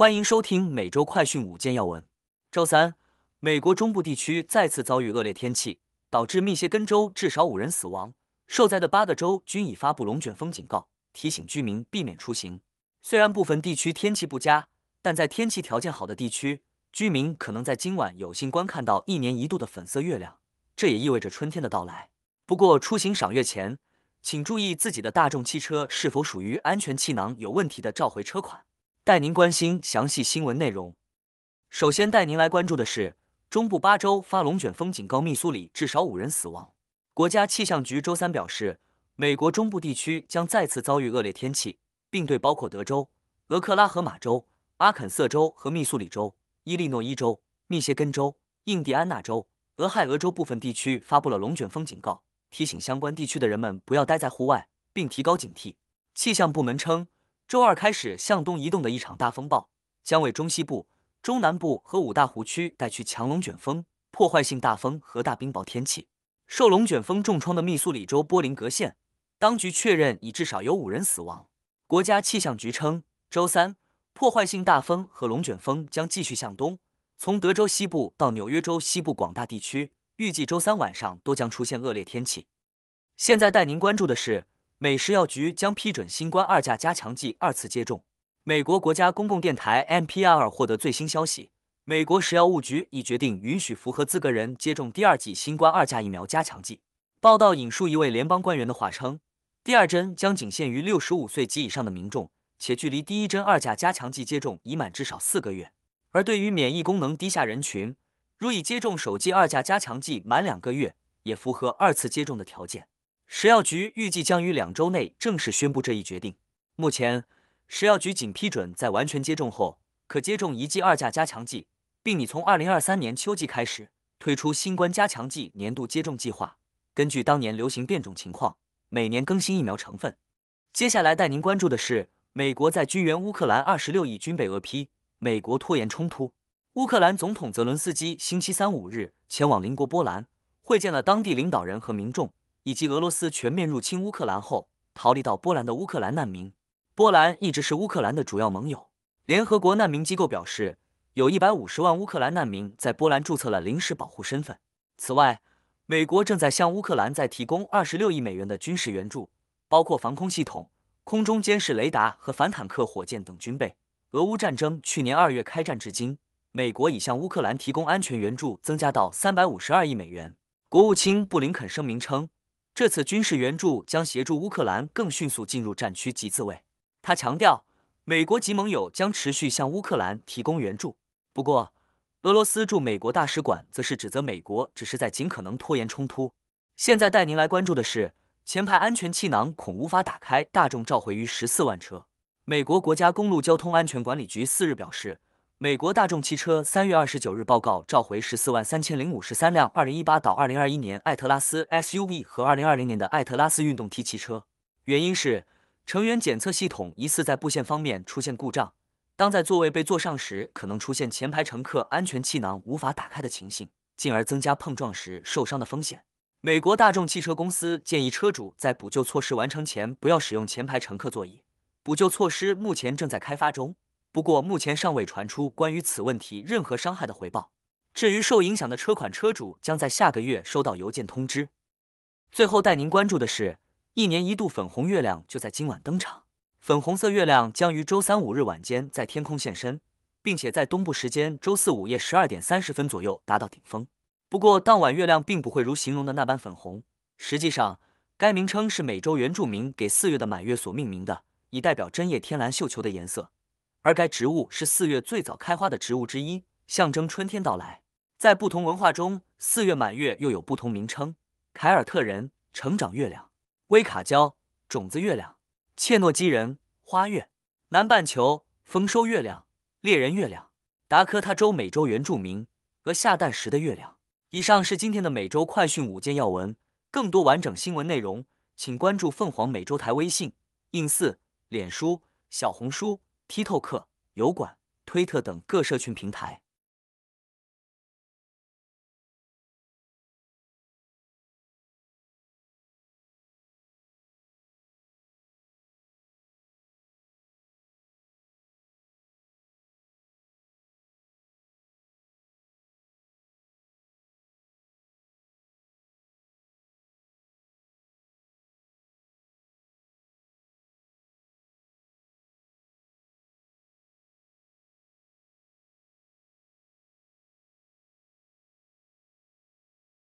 欢迎收听每周快讯五件要闻。周三，美国中部地区再次遭遇恶劣天气，导致密歇根州至少五人死亡。受灾的八个州均已发布龙卷风警告，提醒居民避免出行。虽然部分地区天气不佳，但在天气条件好的地区，居民可能在今晚有幸观看到一年一度的粉色月亮，这也意味着春天的到来。不过，出行赏月前，请注意自己的大众汽车是否属于安全气囊有问题的召回车款。带您关心详细新闻内容。首先带您来关注的是，中部八州发龙卷风警告，密苏里至少五人死亡。国家气象局周三表示，美国中部地区将再次遭遇恶劣天气，并对包括德州、俄克拉荷马州、阿肯色州和密苏里州、伊利诺伊州、密歇根州、印第安纳州、俄亥俄州部分地区发布了龙卷风警告，提醒相关地区的人们不要待在户外，并提高警惕。气象部门称。周二开始向东移动的一场大风暴，将为中西部、中南部和五大湖区带去强龙卷风、破坏性大风和大冰雹天气。受龙卷风重创的密苏里州波林格县，当局确认已至少有五人死亡。国家气象局称，周三破坏性大风和龙卷风将继续向东，从德州西部到纽约州西部广大地区，预计周三晚上都将出现恶劣天气。现在带您关注的是。美食药局将批准新冠二价加强剂二次接种。美国国家公共电台 NPR 获得最新消息，美国食药物局已决定允许符合资格人接种第二剂新冠二价疫苗加强剂。报道引述一位联邦官员的话称，第二针将仅限于六十五岁及以上的民众，且距离第一针二价加强剂接种已满至少四个月。而对于免疫功能低下人群，如已接种首剂二价加强剂满两个月，也符合二次接种的条件。食药局预计将于两周内正式宣布这一决定。目前，食药局仅批准在完全接种后可接种一剂二价加强剂，并拟从二零二三年秋季开始推出新冠加强剂年度接种计划，根据当年流行变种情况，每年更新疫苗成分。接下来带您关注的是，美国在军援乌克兰二十六亿军备，俄批美国拖延冲突。乌克兰总统泽伦斯基星期三五日前往邻国波兰，会见了当地领导人和民众。以及俄罗斯全面入侵乌克兰后逃离到波兰的乌克兰难民。波兰一直是乌克兰的主要盟友。联合国难民机构表示，有一百五十万乌克兰难民在波兰注册了临时保护身份。此外，美国正在向乌克兰再提供二十六亿美元的军事援助，包括防空系统、空中监视雷达和反坦克火箭等军备。俄乌战争去年二月开战至今，美国已向乌克兰提供安全援助增加到三百五十二亿美元。国务卿布林肯声明称。这次军事援助将协助乌克兰更迅速进入战区及自卫。他强调，美国及盟友将持续向乌克兰提供援助。不过，俄罗斯驻美国大使馆则是指责美国只是在尽可能拖延冲突。现在带您来关注的是，前排安全气囊恐无法打开，大众召回逾十四万车。美国国家公路交通安全管理局四日表示。美国大众汽车三月二十九日报告召回十四万三千零五十三辆二零一八到二零二一年艾特拉斯 SUV 和二零二零年的艾特拉斯运动 T 汽车，原因是成员检测系统疑似在布线方面出现故障。当在座位被坐上时，可能出现前排乘客安全气囊无法打开的情形，进而增加碰撞时受伤的风险。美国大众汽车公司建议车主在补救措施完成前不要使用前排乘客座椅。补救措施目前正在开发中。不过，目前尚未传出关于此问题任何伤害的回报。至于受影响的车款车主，将在下个月收到邮件通知。最后带您关注的是，一年一度粉红月亮就在今晚登场。粉红色月亮将于周三五日晚间在天空现身，并且在东部时间周四午夜十二点三十分左右达到顶峰。不过，当晚月亮并不会如形容的那般粉红。实际上，该名称是美洲原住民给四月的满月所命名的，以代表针叶天蓝绣球的颜色。而该植物是四月最早开花的植物之一，象征春天到来。在不同文化中，四月满月又有不同名称：凯尔特人成长月亮、威卡礁种子月亮、切诺基人花月、南半球丰收月亮、猎人月亮、达科他州美洲原住民和下蛋时的月亮。以上是今天的美洲快讯五件要闻。更多完整新闻内容，请关注凤凰美洲台微信、ins、脸书、小红书。TikTok、油管、推特等各社群平台。